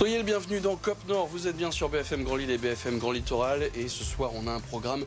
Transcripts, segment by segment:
Soyez le bienvenu dans COP Nord. Vous êtes bien sur BFM Grand Lille et BFM Grand Littoral. Et ce soir, on a un programme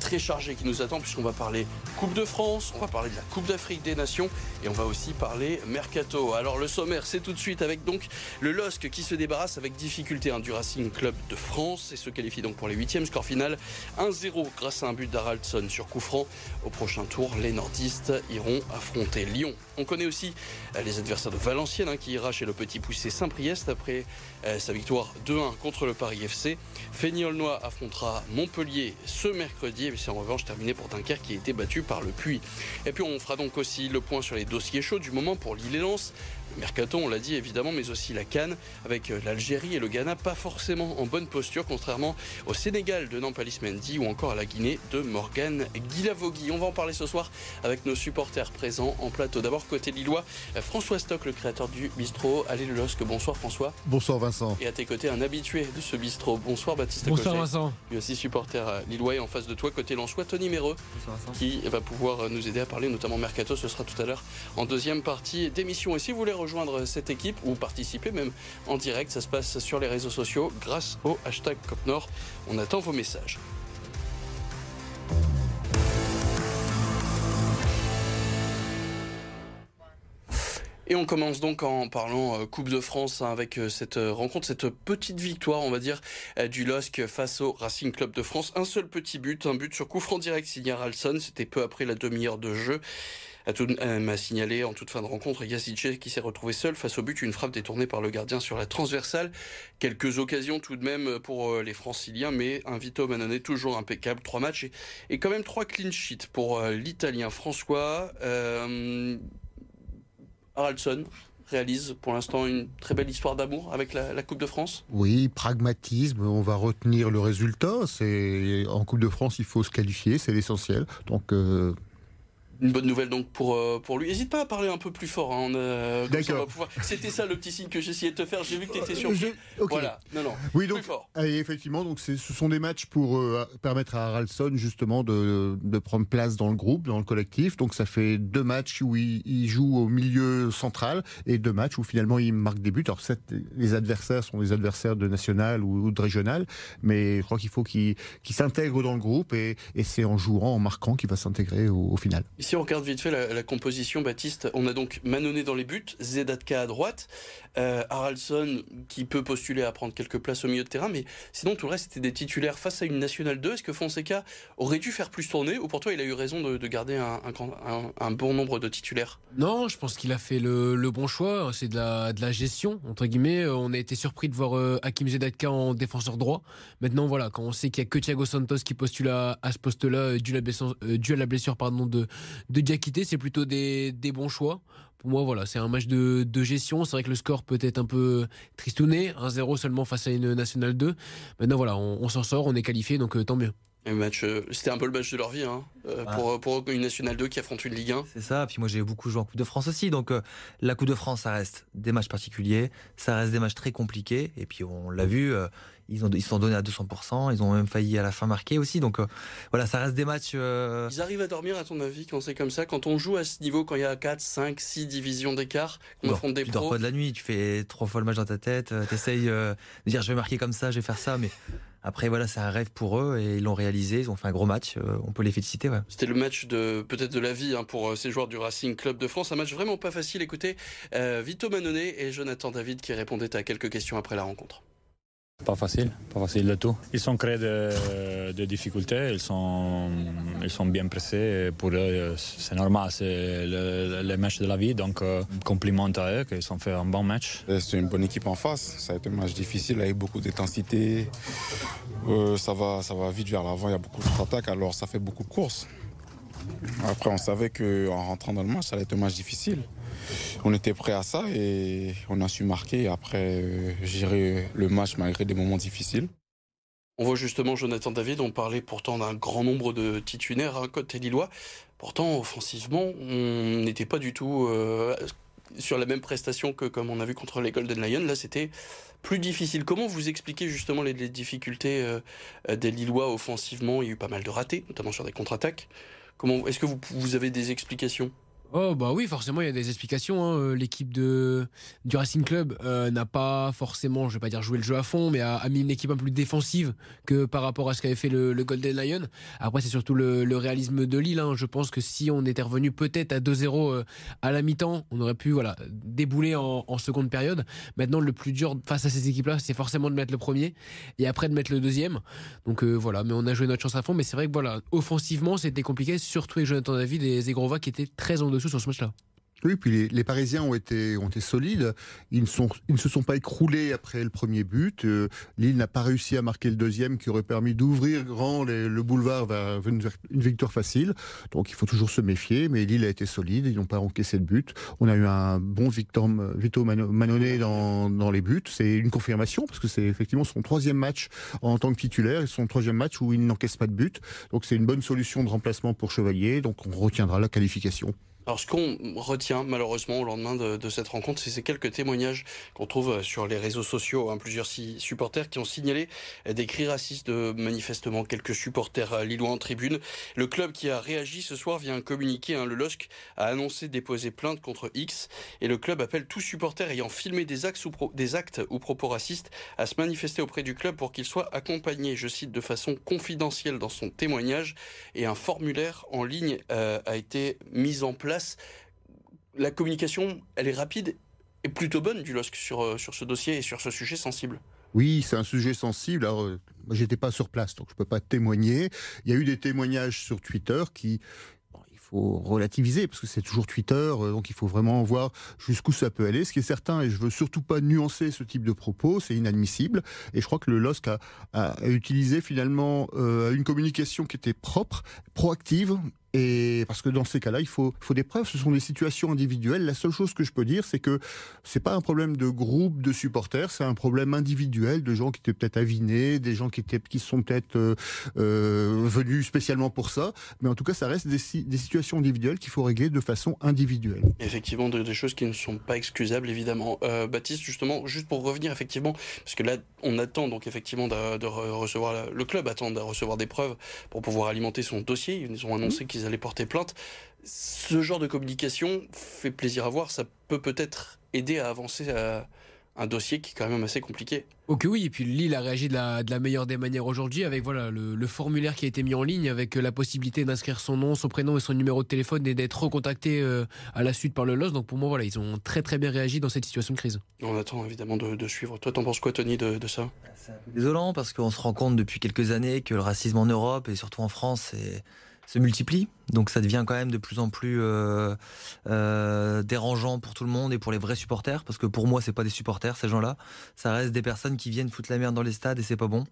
très chargé qui nous attend puisqu'on va parler Coupe de France, on va parler de la Coupe d'Afrique des Nations et on va aussi parler Mercato. Alors le sommaire, c'est tout de suite avec donc le LOSC qui se débarrasse avec difficulté hein, du Racing Club de France et se qualifie donc pour les huitièmes. Score final 1-0 grâce à un but d'Haraldson sur coup franc. Au prochain tour, les nordistes iront affronter Lyon. On connaît aussi euh, les adversaires de Valenciennes hein, qui ira chez le petit poussé Saint-Priest après euh, sa victoire 2-1 contre le Paris FC. Féniolnois affrontera Montpellier ce mercredi et c'est en revanche terminé pour Dunkerque qui a été battu par le Puy. Et puis on fera donc aussi le point sur les dossiers chauds du moment pour Lille et Lens. Le Mercato, on l'a dit évidemment, mais aussi la Cannes avec euh, l'Algérie et le Ghana pas forcément en bonne posture, contrairement au Sénégal de Nampalis Mendy ou encore à la Guinée de Morgan Guilavogui. On va en parler ce soir avec nos supporters présents en plateau. D'abord côté lillois, euh, François Stock, le créateur du bistrot. Allez le LOSC, bonsoir François. Bonsoir Vincent. Et à tes côtés, un habitué de ce bistrot. Bonsoir Baptiste Bonsoir Vincent. Lui aussi supporter euh, lillois et en face de toi, côté Lensois, Tony Méreux, qui va pouvoir nous aider à parler notamment Mercato. Ce sera tout à l'heure en deuxième partie d'émission. Et si vous voulez rejoindre cette équipe ou participer même en direct, ça se passe sur les réseaux sociaux grâce au hashtag COPNOR. On attend vos messages. Et on commence donc en parlant euh, Coupe de France hein, avec euh, cette euh, rencontre, cette petite victoire, on va dire, du LOSC face au Racing Club de France. Un seul petit but, un but sur coup franc direct signé Ralson. C'était peu après la demi-heure de jeu. Elle m'a signalé en toute fin de rencontre Yassice qui s'est retrouvé seul face au but, une frappe détournée par le gardien sur la transversale. Quelques occasions tout de même pour les Franciliens, mais un Vito Manone toujours impeccable. Trois matchs et, quand même trois clean sheets pour l'Italien François. Haraldson réalise pour l'instant une très belle histoire d'amour avec la, Coupe de France Oui, pragmatisme, on va retenir le résultat. En Coupe de France, il faut se qualifier, c'est l'essentiel. Donc. Euh... Une bonne nouvelle donc pour, euh, pour lui. N'hésite pas à parler un peu plus fort. Hein, euh, D'accord. Pouvoir... C'était ça le petit signe que j'essayais de te faire. J'ai vu que tu étais surpris. Okay. Voilà. Non, non. Oui, donc, plus fort. Et effectivement, donc ce sont des matchs pour euh, permettre à Haraldson justement de, de, prendre place dans le groupe, dans le collectif. Donc ça fait deux matchs où il, il, joue au milieu central et deux matchs où finalement il marque des buts. Alors certes, les adversaires sont des adversaires de national ou, ou de régional, mais je crois qu'il faut qu'il qu s'intègre dans le groupe et, et c'est en jouant, en marquant qu'il va s'intégrer au, au, final. Ici, on regarde vite fait la, la, composition, Baptiste. On a donc Manonnet dans les buts, Zedatka à droite, euh, Haraldson qui peut postuler à prendre quelques places au milieu de terrain, mais sinon tout le reste c'était des titulaires face à une nationale 2. Est-ce que Fonseca aurait dû faire plus tourner ou pour toi il a eu raison de, de garder un, bon nombre de titulaires? Non, je pense qu'il a fait le, bon choix. C'est de la, la gestion, entre guillemets. On a été surpris de voir euh, Hakim Zedatka en défenseur droit. Maintenant, voilà, quand on sait qu'il n'y a que Thiago Santos qui postule à, à ce poste-là, euh, dû, euh, dû, à la blessure pardon, de, de Diakité, c'est plutôt des, des bons choix pour moi, voilà, c'est un match de, de gestion. C'est vrai que le score peut être un peu tristouné, 1-0 seulement face à une nationale 2. Maintenant, voilà, on, on s'en sort, on est qualifié, donc euh, tant mieux. Match, euh, c'était un peu le match de leur vie hein, euh, ah. pour, pour une Nationale 2 qui affronte une Ligue 1. C'est ça, puis moi j'ai beaucoup joué en Coupe de France aussi, donc euh, la Coupe de France ça reste des matchs particuliers, ça reste des matchs très compliqués, et puis on l'a vu, euh, ils ont ils sont donnés à 200%, ils ont même failli à la fin marquer aussi, donc voilà, ça reste des matchs... Ils arrivent à dormir à ton avis quand c'est comme ça, quand on joue à ce niveau, quand il y a 4, 5, 6 divisions d'écart, qu'on affronte des tu pros dors pas de la nuit, tu fais trois fois le match dans ta tête, t'essayes de dire je vais marquer comme ça, je vais faire ça, mais... Après, voilà, c'est un rêve pour eux et ils l'ont réalisé. Ils ont fait un gros match. Euh, on peut les féliciter. Ouais. C'était le match de peut-être de la vie hein, pour euh, ces joueurs du Racing Club de France. Un match vraiment pas facile. Écoutez, euh, Vito Manonnet et Jonathan David qui répondaient à quelques questions après la rencontre. Pas facile, pas facile du tout. Ils sont créés de, de, difficultés, ils sont, ils sont bien pressés. Pour eux, c'est normal, c'est le, le, match de la vie. Donc, euh, compliment à eux qu'ils ont fait un bon match. C'est une bonne équipe en face. Ça a été un match difficile avec beaucoup d'intensité. Euh, ça, va, ça va vite vers l'avant, il y a beaucoup d'attaques, alors ça fait beaucoup de courses. Après, on savait qu'en rentrant dans le match, ça allait être un match difficile. On était prêt à ça et on a su marquer après euh, gérer le match malgré des moments difficiles. On voit justement Jonathan David, on parlait pourtant d'un grand nombre de titulaires hein, côté Lillois. Pourtant, offensivement, on n'était pas du tout euh, sur la même prestation que comme on a vu contre les Golden Lions. Là, c'était plus difficile. Comment vous expliquez justement les, les difficultés euh, des Lillois offensivement? Il y a eu pas mal de ratés, notamment sur des contre-attaques. Comment Est-ce que vous, vous avez des explications? Oh bah oui, forcément il y a des explications. Hein. Euh, l'équipe de du Racing Club euh, n'a pas forcément, je vais pas dire jouer le jeu à fond, mais a, mis une équipe un peu plus défensive que par rapport à ce qu'avait fait le, Golden Lion. Après c'est surtout le, réalisme de Lille. Hein. Je pense que si on était revenu peut-être à 2-0 euh, à la mi-temps, on aurait pu voilà débouler en, seconde période. Maintenant le plus dur face à ces équipes-là, c'est forcément de mettre le premier et après de mettre le deuxième. Donc voilà, mais on a joué notre chance à fond. Mais c'est vrai que voilà, offensivement c'était compliqué, surtout avec Jonathan David et Zegrova qui étaient très en dessous sur ce match-là. Oui, puis les, Parisiens ont été, solides. Ils ne, se sont pas écroulés après le premier but. Euh, Lille n'a pas réussi à marquer le deuxième qui aurait permis d'ouvrir grand le boulevard vers une, victoire facile. Donc il faut toujours se méfier. Mais Lille a été solide. Ils n'ont pas encaissé de but. On a eu un bon Victor, Vito dans, dans les buts. C'est une confirmation parce que c'est effectivement son troisième match en tant que titulaire et son troisième match où il n'encaisse pas de but. Donc c'est une bonne solution de remplacement pour Chevalier. Donc on retiendra la qualification. Alors ce qu'on retient malheureusement au lendemain de, cette rencontre, c'est ces quelques témoignages qu'on trouve sur les réseaux sociaux, hein, plusieurs supporters qui ont signalé des cris racistes de manifestement quelques supporters lillois en tribune. Le club qui a réagi ce soir via un communiqué, hein, le LOSC a annoncé déposer plainte contre X et le club appelle tout supporter ayant filmé des actes, ou des actes ou propos racistes à se manifester auprès du club pour qu'il soit accompagné, je cite, de façon confidentielle dans son témoignage et un formulaire en ligne euh, a été mis en place la communication, elle est rapide et plutôt bonne du LOSC sur, euh, sur ce dossier et sur ce sujet sensible. Oui, c'est un sujet sensible. Alors, euh, j'étais pas sur place, donc je peux pas témoigner. Il y a eu des témoignages sur Twitter qui, il faut relativiser parce que c'est toujours Twitter, euh, donc il faut vraiment voir jusqu'où ça peut aller. Ce qui est certain, et je veux surtout pas nuancer ce type de propos, c'est inadmissible. Et je crois que le LOSC a, utilisé finalement une communication qui était propre, proactive et parce que dans ces cas-là, il faut, faut des preuves. Ce sont des situations individuelles. La seule chose que je peux dire, c'est que c'est pas un problème de groupe de supporters, c'est un problème individuel de gens qui étaient peut-être avinés, des gens qui étaient, qui sont peut-être euh, euh, venus spécialement pour ça. Mais en tout cas, ça reste des, des situations individuelles qu'il faut régler de façon individuelle. Effectivement, des choses qui ne sont pas excusables, évidemment. Euh, Baptiste, justement, juste pour revenir effectivement, parce que là, on attend donc effectivement de, recevoir le club attend de recevoir des preuves pour pouvoir alimenter son dossier. Ils ont annoncé mmh. qu'ils allaient porter plainte. Ce genre de communication fait plaisir à voir. Ça peut peut-être aider à avancer à un dossier qui est quand même assez compliqué. Ok oui, et puis Lille a réagi de la, de la meilleure des manières aujourd'hui avec voilà le, formulaire qui a été mis en ligne avec la possibilité d'inscrire son nom, son prénom et son numéro de téléphone et d'être recontacté euh, à la suite par le LOS. Donc pour moi voilà, ils ont très très bien réagi dans cette situation de crise. On attend évidemment de, suivre. Toi t'en penses quoi Tony de, de ça? C'est un peu désolant parce qu'on se rend compte depuis quelques années que le racisme en Europe et surtout en France est se multiplient. Donc ça devient quand même de plus en plus euh, euh, dérangeant pour tout le monde et pour les vrais supporters, parce que pour moi c'est pas des supporters ces gens-là, ça reste des personnes qui viennent foutre la merde dans les stades et c'est pas bon.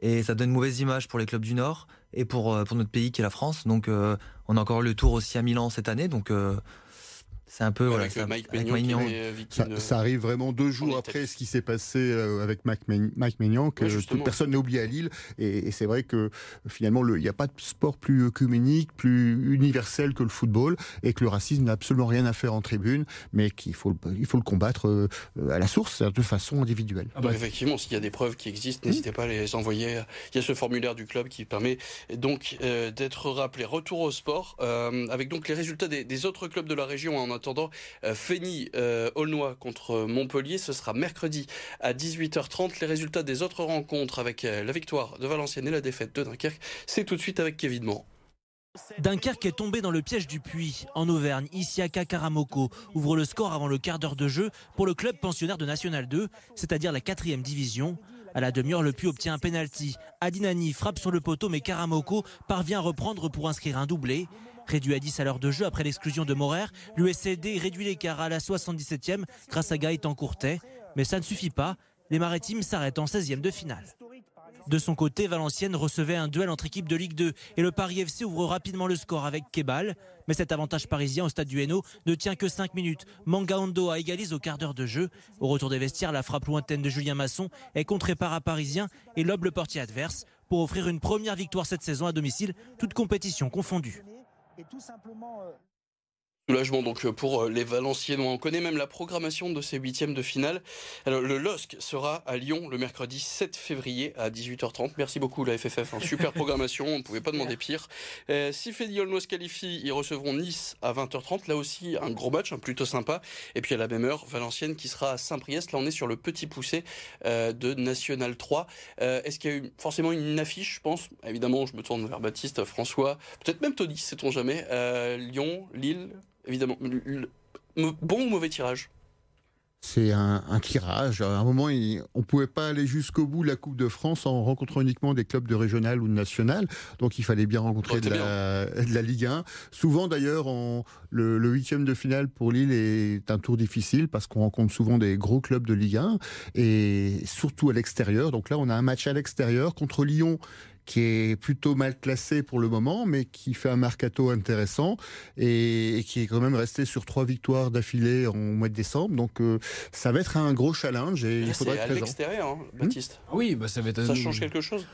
Et ça donne une mauvaise image pour les clubs du Nord et pour euh, pour notre pays qui est la France. Donc on a encore le tour aussi à Milan cette année, donc c'est un peu avec voilà, Mike Maignan. Ça, arrive vraiment deux jours après ce qui s'est passé euh, avec Mike, Maignan, que toute personne n'a oublié à Lille. Et, c'est vrai que finalement, il n'y a pas de sport plus œcuménique, plus universel que le football, et que le racisme n'a absolument rien à faire en tribune, mais qu'il faut, il faut le combattre euh, à la source, de façon individuelle. Ah bah, effectivement, s'il y a des preuves qui existent, n'hésitez pas à les envoyer. Il y a ce formulaire du club qui permet donc euh, d'être rappelé. Retour au sport, avec donc les résultats des, des autres clubs de la région en attendant, euh, Fény euh, Aulnois contre Montpellier, ce sera mercredi à 18h30. Les résultats des autres rencontres avec euh, la victoire de Valenciennes et la défaite de Dunkerque, c'est tout de suite avec Kevin. Dunkerque est tombé dans le piège du puits. En Auvergne, Isiaka Karamoko ouvre le score avant le quart d'heure de jeu pour le club pensionnaire de National 2, c'est-à-dire la quatrième division. À la demi-heure, le puits obtient un penalty. Adinani frappe sur le poteau, mais Karamoko parvient à reprendre pour inscrire un doublé. Réduit à 10 à l'heure de jeu après l'exclusion de Morer, l'USCD réduit l'écart à la 77e grâce à Gaëtan Courtet. Mais ça ne suffit pas. Les Maritimes s'arrêtent en 16e de finale. De son côté, Valenciennes recevait un duel entre équipes de Ligue 2 et le Paris FC ouvre rapidement le score avec Kebal. Mais cet avantage parisien au stade du Hainaut ne tient que 5 minutes. Manga a égalise au quart d'heure de jeu. Au retour des vestiaires, la frappe lointaine de Julien Masson est contrée par un Parisien et lobe le portier adverse pour offrir une première victoire cette saison à domicile, toute compétition confondue et tout simplement euh, Soulagement donc pour euh, les Valenciennois. On connaît même la programmation de ces huitièmes de finale. Alors le LOSC sera à Lyon le mercredi 7 février à 18h30. Merci beaucoup la FFF. Hein. Super programmation, on ne pouvait pas demander pire. Euh, si Fédiolno se qualifie, ils recevront Nice à 20h30. Là aussi un gros match, hein, plutôt sympa. Et puis à la même heure, Valenciennes qui sera à Saint-Priest. Là on est sur le petit poussé euh, de National 3. Euh, Est-ce qu'il y a eu forcément une affiche, je pense? Évidemment, je me tourne vers Baptiste, François, peut-être même Tony, sait-on jamais. Euh, Lyon, Lille évidemment. Bon ou mauvais tirage? C'est un, un, tirage. À un moment, il, on ne pouvait pas aller jusqu'au bout de la Coupe de France en rencontrant uniquement des clubs de régional ou de national. Donc, il fallait bien rencontrer de la, de la, Ligue 1. Souvent, d'ailleurs, le, le huitième de finale pour Lille est un tour difficile parce qu'on rencontre souvent des gros clubs de Ligue 1 et surtout à l'extérieur. Donc là, on a un match à l'extérieur contre Lyon qui est plutôt mal classé pour le moment, mais qui fait un mercato intéressant et, et qui est quand même resté sur trois victoires d'affilée en mois de décembre. Donc euh, ça va être un gros challenge et, et il faudra être présent. à l'extérieur, hein, Baptiste. Mmh. Oui, bah ça va être. Ça change quelque chose?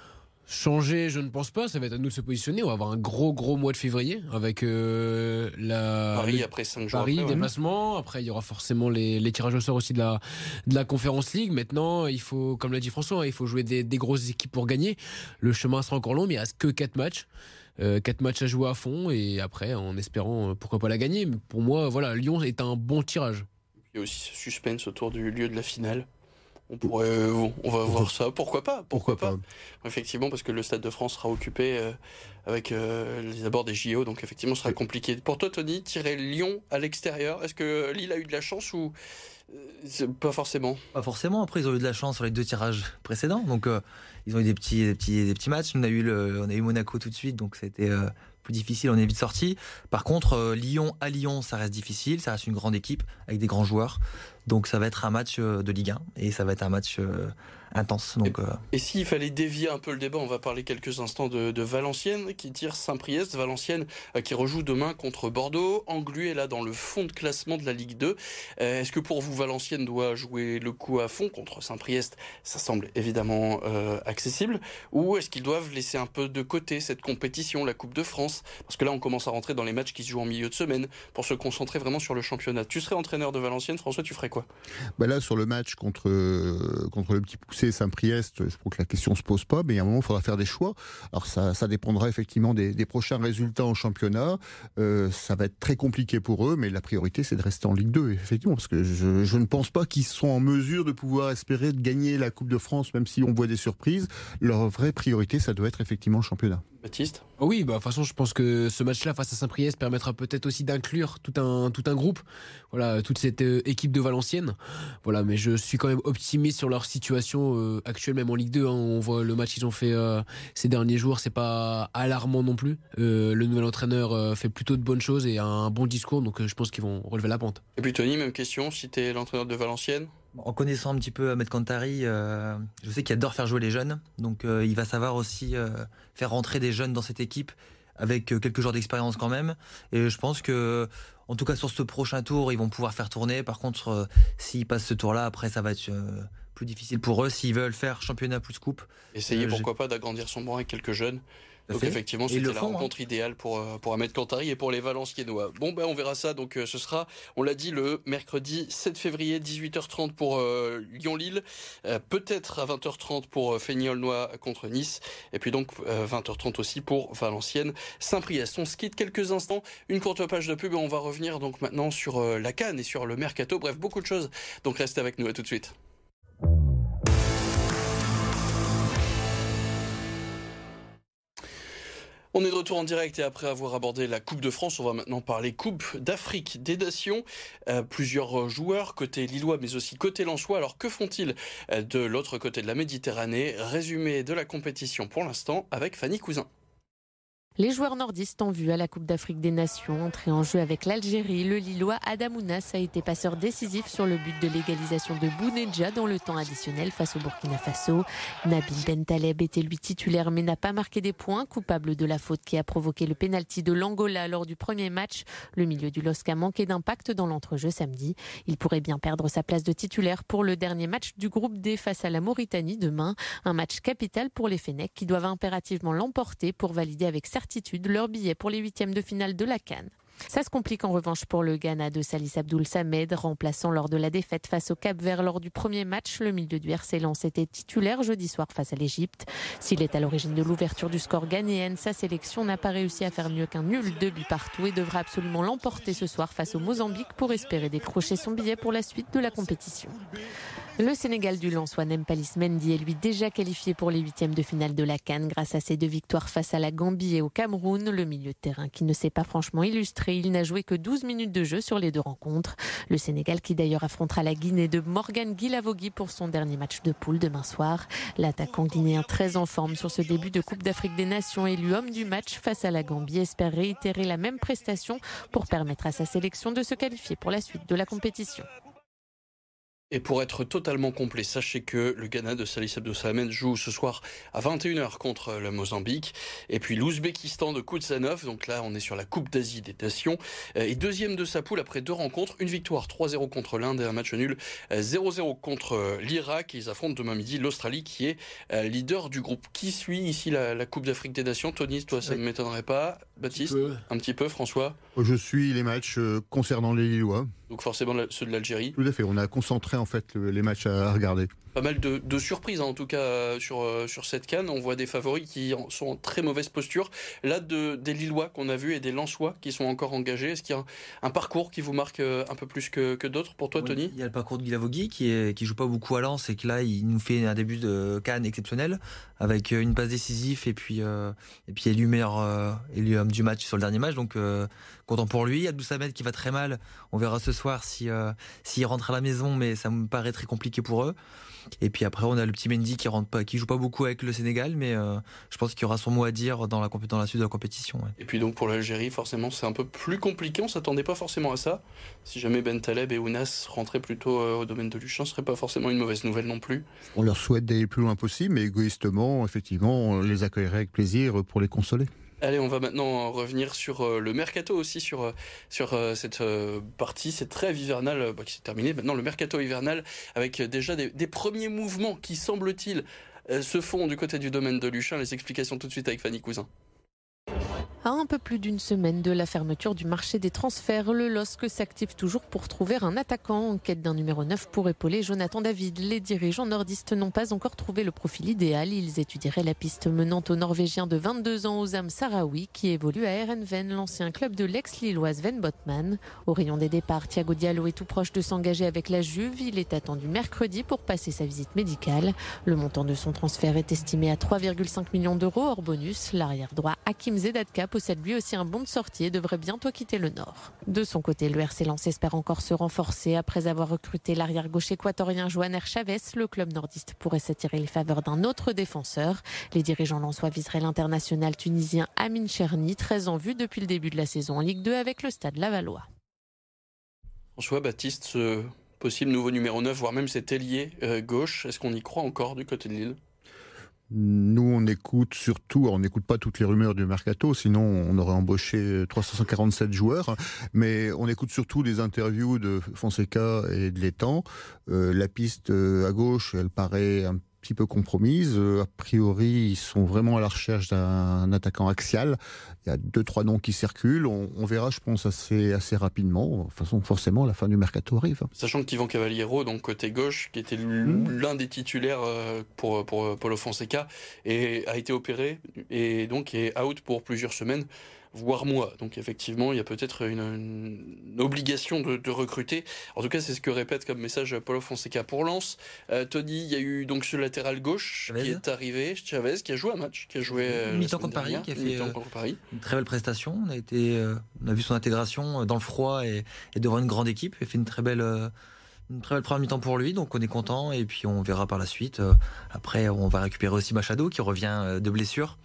Changer, je ne pense pas. Ça va être à nous de se positionner. On va avoir un gros, gros mois de février avec euh, la Paris le, après 5 jours. Paris, après, ouais. déplacement. Après, il y aura forcément les, les, tirages au sort aussi de la, de la Conférence League. Maintenant, il faut, comme l'a dit François, il faut jouer des, des, grosses équipes pour gagner. Le chemin sera encore long, mais il reste que 4 matchs. Euh, 4 matchs à jouer à fond et après, en espérant euh, pourquoi pas la gagner. Mais pour moi, voilà, Lyon est un bon tirage. Il y a aussi ce suspense autour du lieu de la finale. On pourrait, euh, on va voir ça. Pourquoi pas Pourquoi, Pourquoi pas, pas, Effectivement, parce que le Stade de France sera occupé euh, avec euh, les abords des JO, donc effectivement, ce sera compliqué. Pour toi, Tony, tirer Lyon à l'extérieur, est-ce que Lille a eu de la chance ou pas forcément? Pas forcément. Après, ils ont eu de la chance sur les deux tirages précédents, donc ils ont eu des petits, des petits, des petits matchs. On a eu le, on a eu Monaco tout de suite, donc c'était plus difficile, on est vite sorti. Par contre, euh, Lyon à Lyon, ça reste difficile, ça reste une grande équipe avec des grands joueurs. Donc ça va être un match euh, de Ligue 1 et ça va être un match euh, intense. Et, s'il fallait dévier un peu le débat, on va parler quelques instants de, de Valenciennes qui tire Saint-Priest. Valenciennes qui rejoue demain contre Bordeaux. Anglu est là dans le fond de classement de la Ligue 2. Est-ce que pour vous, Valenciennes doit jouer le coup à fond contre Saint-Priest? Ça semble évidemment accessible. Ou est-ce qu'ils doivent laisser un peu de côté cette compétition, la Coupe de France? Parce que là, on commence à rentrer dans les matchs qui se jouent en milieu de semaine pour se concentrer vraiment sur le championnat. Tu serais entraîneur de Valenciennes, François, tu ferais quoi? Bah Là, sur le match contre, euh, contre le petit poussé Saint-Priest, je crois que la question se pose pas, mais a un moment, il faudra faire des choix. Alors, ça, dépendra effectivement des, des prochains résultats en championnat. Euh, ça va être très compliqué pour eux, mais la priorité, c'est de rester en Ligue 2, effectivement, parce que je, je ne pense pas qu'ils sont en mesure de pouvoir espérer de gagner la Coupe de France, même si on voit des surprises. Leur vraie priorité, ça doit être effectivement le championnat. Baptiste Oui, bah, de toute façon, je pense que ce match-là face à Saint-Priest permettra peut-être aussi d'inclure tout un, tout un groupe, voilà, toute cette euh, équipe de Valenciennes. Voilà, mais je suis quand même optimiste sur leur situation euh, actuelle, même en Ligue 2. Hein, on voit le match qu'ils ont fait euh, ces derniers jours, c'est pas alarmant non plus. Euh, le nouvel entraîneur fait plutôt de bonnes choses et a un bon discours, donc je pense qu'ils vont relever la pente. Et puis Tony, même question, si tu es l'entraîneur de Valenciennes en connaissant un petit peu Ahmed Kantari, euh, je sais qu'il adore faire jouer les jeunes. Donc euh, il va savoir aussi euh, faire rentrer des jeunes dans cette équipe avec quelques jours d'expérience quand même. Et je pense que, en tout cas sur ce prochain tour, ils vont pouvoir faire tourner. Par contre, s'ils passent ce tour-là, après ça va être plus difficile pour eux s'ils veulent faire championnat plus coupe. Essayer pourquoi pas d'agrandir son banc avec quelques jeunes. Donc fait. effectivement, c'était la font, rencontre hein. idéale pour, pour Ahmed Kantari et pour les Valenciennois. Bon, ben on verra ça. Donc ce sera, on l'a dit, le mercredi 7 février, 18h30 pour euh, Lyon-Lille. Euh, Peut-être à 20h30 pour euh, Feignolnois contre Nice. Et puis donc 20h30 aussi pour Valenciennes. Saint-Priest. On se quitte quelques instants. Une courte page de pub et on va revenir donc maintenant sur la Cannes et sur le Mercato. Bref, beaucoup de choses. Donc restez avec nous. À tout de suite. On est de retour en direct et après avoir abordé la Coupe de France, on va maintenant parler Coupe d'Afrique des Nations. Euh, plusieurs joueurs côté lillois mais aussi côté lensois. Alors que font-ils de l'autre côté de la Méditerranée? Résumé de la compétition pour l'instant avec Fanny Cousin. Les joueurs nordistes ont vu à la Coupe d'Afrique des Nations entrer en jeu avec l'Algérie. Le Lillois Adamounas a été passeur décisif sur le but de l'égalisation de Bounedja dans le temps additionnel face au Burkina Faso. Nabil Bentaleb était lui titulaire mais n'a pas marqué des points, coupable de la faute qui a provoqué le pénalty de l'Angola lors du premier match. Le milieu du LOSC a manqué d'impact dans l'entrejeu samedi. Il pourrait bien perdre sa place de titulaire pour le dernier match du groupe D face à la Mauritanie demain. Un match capital pour les Fennecs qui doivent impérativement l'emporter pour valider avec leur billet pour les huitièmes de finale de la Cannes. Ça se complique en revanche pour le Ghana de Salis Abdoul Samed, remplaçant lors de la défaite face au Cap Vert lors du premier match. Le milieu du RC Lens était titulaire jeudi soir face à l'Égypte. S'il est à l'origine de l'ouverture du score ghanéen, sa sélection n'a pas réussi à faire mieux qu'un nul de but partout et devra absolument l'emporter ce soir face au Mozambique pour espérer décrocher son billet pour la suite de la compétition. Le Sénégal du Lensois Nempalis Mendy est lui déjà qualifié pour les huitièmes de finale de la Cannes grâce à ses deux victoires face à la Gambie et au Cameroun. Le milieu de terrain qui ne s'est pas franchement illustré, il n'a joué que 12 minutes de jeu sur les deux rencontres. Le Sénégal qui d'ailleurs affrontera la Guinée de Morgan Guilavogui pour son dernier match de poule demain soir. L'attaquant guinéen très en forme sur ce début de Coupe d'Afrique des Nations élu homme du match face à la Gambie espère réitérer la même prestation pour permettre à sa sélection de se qualifier pour la suite de la compétition. Et pour être totalement complet, sachez que le Ghana de Salis Abdou joue ce soir à 21h contre le Mozambique. Et puis l'Ouzbékistan de Koutsanov, donc là on est sur la Coupe d'Asie des Nations. Et deuxième de sa poule après deux rencontres, une victoire 3-0 contre l'Inde et un match nul 0-0 contre l'Irak. Ils affrontent demain midi l'Australie qui est leader du groupe. Qui suit ici la, Coupe d'Afrique des Nations? Tony, toi ça ne m'étonnerait pas. Baptiste Un petit peu, François Je suis les matchs concernant les Lillois. Donc forcément ceux de l'Algérie. Tout à fait, on a concentré en fait les matchs à regarder pas mal de, de, surprises hein, en tout cas sur, euh, sur cette canne. On voit des favoris qui sont en très mauvaise posture. Là, de, des Lillois qu'on a vus et des Lensois qui sont encore engagés. Est-ce qu'il y a un, parcours qui vous marque euh, un peu plus que, que d'autres pour toi, Tony? Il y a le parcours de Guilavogui qui, est, qui joue pas beaucoup à Lens et que là, il nous fait un début de canne exceptionnel avec euh, une passe décisive et puis, euh, et puis élu meilleur euh, élu homme du match sur le dernier match. Donc, content pour lui. Abdou Samed qui va très mal. On verra ce soir s'il si, s'il rentre à la maison, mais ça me paraît très compliqué pour eux. Et puis après, on a le petit Mendy qui rentre pas, qui joue pas beaucoup avec le Sénégal, mais euh, je pense qu'il aura son mot à dire dans la, dans la suite de la compétition. Ouais. Et puis donc pour l'Algérie, forcément, c'est un peu plus compliqué. On s'attendait pas forcément à ça. Si jamais Ben Taleb et Ounas rentraient plutôt euh, au domaine de Luchan, ce serait pas forcément une mauvaise nouvelle non plus. On leur souhaite d'aller le plus loin possible, mais égoïstement, effectivement, on les accueillerait avec plaisir pour les consoler. Allez, on va maintenant revenir sur euh, le mercato aussi, sur, euh, euh, cette partie, cette trêve hivernale bah, qui s'est terminée. Maintenant, le mercato hivernal avec déjà des, des premiers mouvements qui, semble-t-il, se font du côté du domaine de Luchin. Les explications tout de suite avec Fanny Cousin. À un peu plus d'une semaine de la fermeture du marché des transferts, le LOSC s'active toujours pour trouver un attaquant en quête d'un numéro 9 pour épauler Jonathan David. Les dirigeants nordistes n'ont pas encore trouvé le profil idéal. Ils étudieraient la piste menant au Norvégien de 22 ans, Ozam Sarawi, qui évolue à Erenven, l'ancien club de l'ex-lilloise Sven Botman. Au rayon des départs, Thiago Diallo est tout proche de s'engager avec la Juve. Il est attendu mercredi pour passer sa visite médicale. Le montant de son transfert est estimé à 3,5 millions d'euros hors bonus. L'arrière droit Hakim Zedatka possède lui aussi un bon de sortie et devrait bientôt quitter le Nord. De son côté, le RC espère encore se renforcer après avoir recruté l'arrière-gauche équatorien Joaner Chavez. Le club nordiste pourrait s'attirer les faveurs d'un autre défenseur. Les dirigeants lensois viseraient l'international tunisien Amin Cherni, très en vue depuis le début de la saison en Ligue 2 avec le stade Lavallois. François Baptiste, ce possible nouveau numéro 9, voire même cet ailier euh, gauche, est-ce qu'on y croit encore du côté de Lille? Nous, on écoute surtout, on n'écoute pas toutes les rumeurs du mercato, sinon on aurait embauché 347 joueurs, mais on écoute surtout les interviews de Fonseca et de l'étang. Euh, la piste euh, à gauche, elle paraît un petit peu compromise. Euh, a priori, ils sont vraiment à la recherche d'un attaquant axial. Il y a deux, trois noms qui circulent. On, verra, je pense, assez, assez rapidement. De toute façon, forcément, la fin du mercato arrive. Sachant qu'Ivan Cavaliero, donc côté gauche, qui était hmm. l'un des titulaires euh, pour, pour Paulo Fonseca, et a été opéré et donc est out pour plusieurs semaines voire moi. Donc effectivement, il y a peut-être une, obligation de, recruter. En tout cas, c'est ce que répète comme message Paulo Fonseca pour Lens. Euh, Tony, il y a eu donc ce latéral gauche qui est arrivé, Chavez, qui a joué un match, qui a joué euh, mi-temps contre Paris, qui a fait euh, Paris. une très belle prestation. On a été, on a vu son intégration dans le froid et, devant une grande équipe. Il a fait une très belle une très belle première mi-temps pour lui, donc on est content et puis on verra par la suite. Après, on va récupérer aussi Machado qui revient de blessure.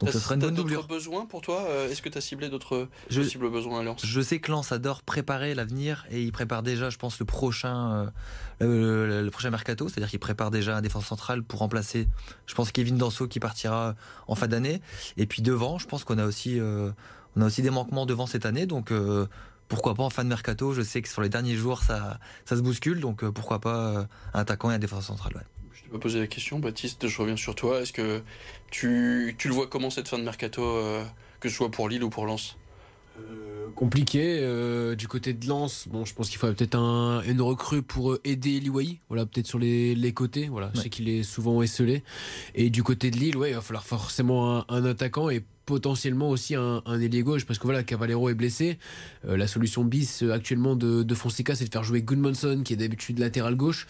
Donc ce sera une bonne doublure. besoins pour toi euh, Est-ce que tu as ciblé d'autres possibles besoins à Lens Je sais que Lens adore préparer l'avenir et il prépare déjà, je pense, le prochain, euh, le, prochain mercato, c'est-à-dire qu'il prépare déjà un défense central pour remplacer, je pense, Kevin Danso qui partira en fin d'année. Et puis devant, je pense qu'on a aussi, euh, on a aussi des manquements devant cette année, donc pourquoi pas en fin de mercato? Je sais que sur les derniers jours, ça, ça se bouscule, donc pourquoi pas un attaquant et un défenseur central. Je vais poser la question, Baptiste, je reviens sur toi. Est-ce que tu, tu, le vois comment cette fin de mercato, euh, que ce soit pour Lille ou pour Lens? Euh, compliqué. Euh, du côté de Lens, bon, je pense qu'il faudrait peut-être un, une recrue pour aider Liwai. Voilà, peut-être sur les, les, côtés. Voilà, je sais qu'il est souvent esselé. Et du côté de Lille, ouais, il va falloir forcément un, un attaquant et potentiellement aussi un, ailier gauche parce que voilà Cavalero est blessé. Euh, la solution bis euh, actuellement de, Fonseca c'est de faire jouer Goodmanson qui est d'habitude latéral gauche.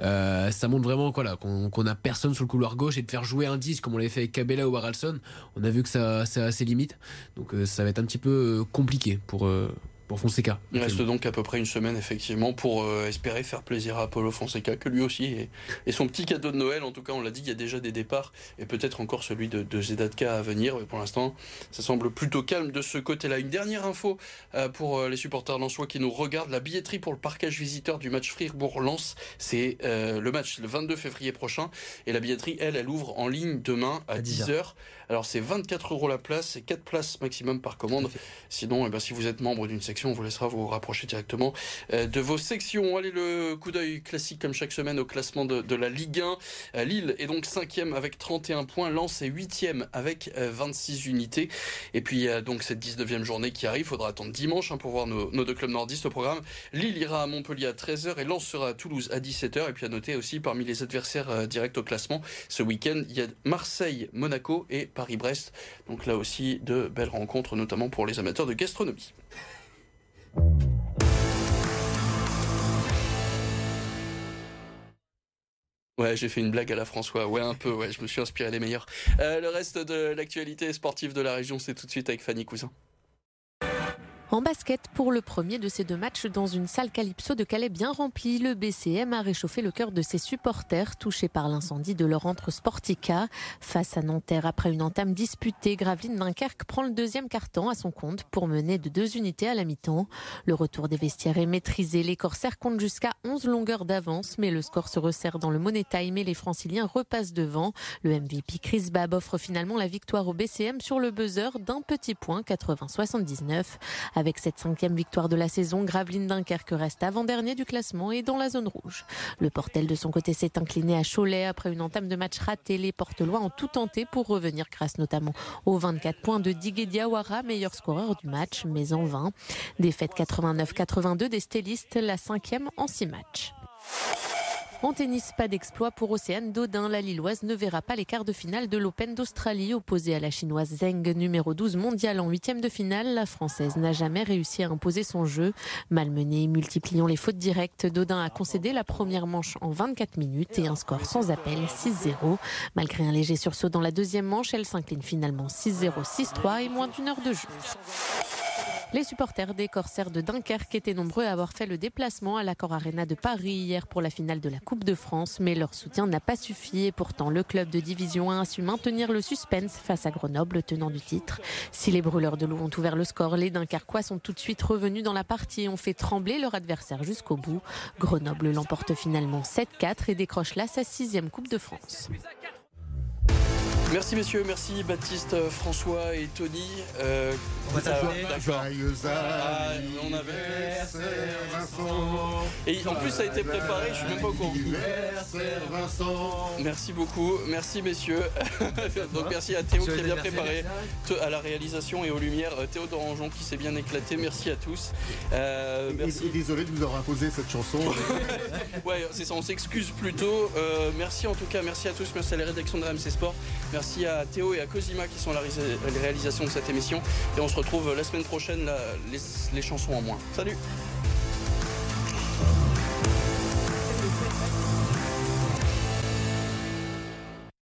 Euh, ça montre vraiment qu'on qu a personne sur le couloir gauche et de faire jouer un 10 comme on l'avait fait avec Cabella ou Haralson on a vu que ça, ça a ses limites. Donc ça va être un petit peu compliqué pour pour Fonseca. Il reste donc à peu près une semaine effectivement pour euh, espérer faire plaisir à Apollo Fonseca, que lui aussi est, est, son petit cadeau de Noël. En tout cas, on l'a dit, il y a déjà des départs et peut-être encore celui de, de Zedatka à venir. Mais pour l'instant, ça semble plutôt calme de ce côté-là. Une dernière info euh, pour euh, les supporters lensois qui nous regardent. La billetterie pour le parquage visiteur du match Fribourg-Lens, c'est le match le 22 février prochain. Et la billetterie, elle, elle ouvre en ligne demain à, à 10h. Alors c'est 24 euros la place, c'est 4 places maximum par commande. Sinon, eh ben, si vous êtes membre d'une section, on vous laissera vous rapprocher directement euh, de vos sections. Allez, le coup d'œil classique comme chaque semaine au classement de, de la Ligue 1. Euh, Lille est donc 5e avec 31 points, Lens est 8e avec 26 euh, unités. Et puis il y a donc cette 19e journée qui arrive, il faudra attendre dimanche hein, pour voir nos, nos, deux clubs nordistes au programme. Lille ira à Montpellier à 13h et Lens sera à Toulouse à 17h. Et puis à noter aussi parmi les adversaires directs au classement, ce week-end, il y a Marseille, Monaco et Paris-Brest. Donc là aussi, de belles rencontres, notamment pour les amateurs de gastronomie. Ouais, j'ai fait une blague à la François. Ouais, un peu, ouais, je me suis inspiré des meilleurs. Euh, le reste de l'actualité sportive de la région, c'est tout de suite avec Fanny Cousin. En basket, pour le premier de ces deux matchs dans une salle Calypso de Calais bien remplie, le BCM a réchauffé le cœur de ses supporters touchés par l'incendie de leur entre Sportica. Face à Nanterre, après une entame disputée, Graveline Dunkerque prend le deuxième carton à son compte pour mener de deux unités à la mi-temps. Le retour des vestiaires est maîtrisé. Les Corsaires comptent jusqu'à 11 longueurs d'avance, mais le score se resserre dans le Money Time et les Franciliens repassent devant. Le MVP Chris Bab offre finalement la victoire au BCM sur le buzzer d'un petit point 80-79. Avec cette cinquième victoire de la saison, Gravelines Dunkerque reste avant-dernier du classement et dans la zone rouge. Le Portel de son côté s'est incliné à Cholet après une entame de match ratée. Les Portelois ont tout tenté pour revenir grâce notamment aux 24 points de Digue Diawara, meilleur scoreur du match, mais en vain. Défaite 89-82 des stylistes, la cinquième en six matchs. En tennis, pas d'exploit pour Océane Dodin. La Lilloise ne verra pas les quarts de finale de l'Open d'Australie opposée à la chinoise Zheng, numéro 12 mondiale en huitième de finale. La française n'a jamais réussi à imposer son jeu. Malmenée, multipliant les fautes directes, Dodin a concédé la première manche en 24 minutes et un score sans appel 6-0. Malgré un léger sursaut dans la deuxième manche, elle s'incline finalement 6-0, 6-3 et moins d'une heure de jeu. Les supporters des Corsaires de Dunkerque étaient nombreux à avoir fait le déplacement à l'Accor Arena de Paris hier pour la finale de la Coupe de France, mais leur soutien n'a pas suffi et pourtant le club de Division 1 a su maintenir le suspense face à Grenoble, tenant du titre. Si les brûleurs de loup ont ouvert le score, les Dunkerquois sont tout de suite revenus dans la partie et ont fait trembler leur adversaire jusqu'au bout. Grenoble l'emporte finalement 7-4 et décroche là sa sixième Coupe de France. Merci messieurs, merci Baptiste, François et Tony. Euh, on va ah, on avait... Et en plus ça a été préparé, je suis même pas au courant. Merci beaucoup, merci messieurs. Donc merci à Théo qui a bien préparé, à la réalisation et aux lumières, Théo Dorangeon qui s'est bien éclaté. Merci à tous. Euh, merci. Et, et désolé de vous avoir imposé cette chanson. ouais, c'est ça, on s'excuse plutôt. Euh, merci en tout cas, merci à tous, merci à la rédaction de RMC Sport. Merci à Théo et à Cosima qui sont la réalisation de cette émission. Et on se retrouve la semaine prochaine, les chansons en moins. Salut